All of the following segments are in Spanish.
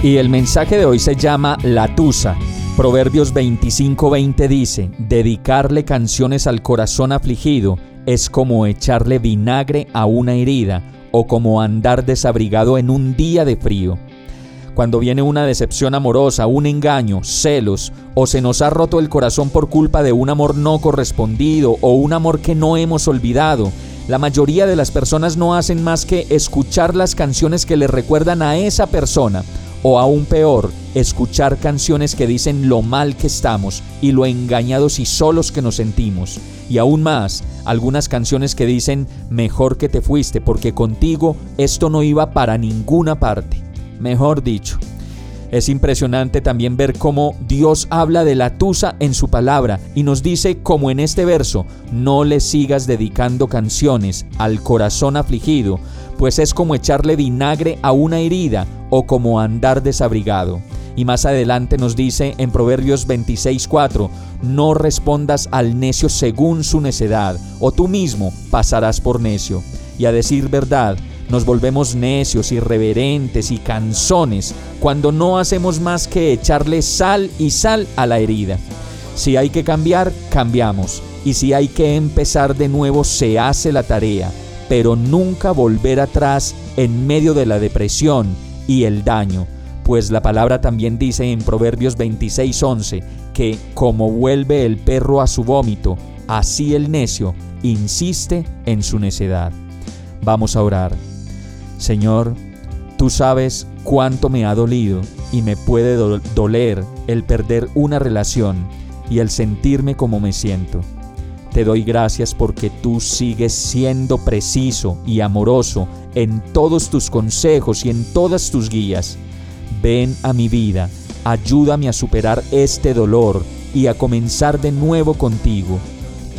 Y el mensaje de hoy se llama La Tusa. Proverbios 25:20 dice, dedicarle canciones al corazón afligido es como echarle vinagre a una herida o como andar desabrigado en un día de frío. Cuando viene una decepción amorosa, un engaño, celos, o se nos ha roto el corazón por culpa de un amor no correspondido o un amor que no hemos olvidado, la mayoría de las personas no hacen más que escuchar las canciones que le recuerdan a esa persona, o aún peor, escuchar canciones que dicen lo mal que estamos y lo engañados y solos que nos sentimos. Y aún más, algunas canciones que dicen mejor que te fuiste porque contigo esto no iba para ninguna parte. Mejor dicho, es impresionante también ver cómo Dios habla de la tusa en su palabra y nos dice, como en este verso, no le sigas dedicando canciones al corazón afligido, pues es como echarle vinagre a una herida o como andar desabrigado. Y más adelante nos dice en Proverbios 26:4, no respondas al necio según su necedad, o tú mismo pasarás por necio. Y a decir verdad, nos volvemos necios, irreverentes y canzones cuando no hacemos más que echarle sal y sal a la herida. Si hay que cambiar, cambiamos. Y si hay que empezar de nuevo, se hace la tarea, pero nunca volver atrás en medio de la depresión y el daño, pues la palabra también dice en Proverbios 26:11 que como vuelve el perro a su vómito, así el necio insiste en su necedad. Vamos a orar. Señor, tú sabes cuánto me ha dolido y me puede doler el perder una relación y el sentirme como me siento. Te doy gracias porque tú sigues siendo preciso y amoroso en todos tus consejos y en todas tus guías. Ven a mi vida, ayúdame a superar este dolor y a comenzar de nuevo contigo.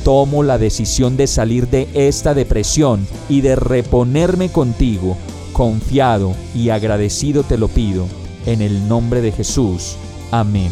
Tomo la decisión de salir de esta depresión y de reponerme contigo. Confiado y agradecido te lo pido. En el nombre de Jesús. Amén.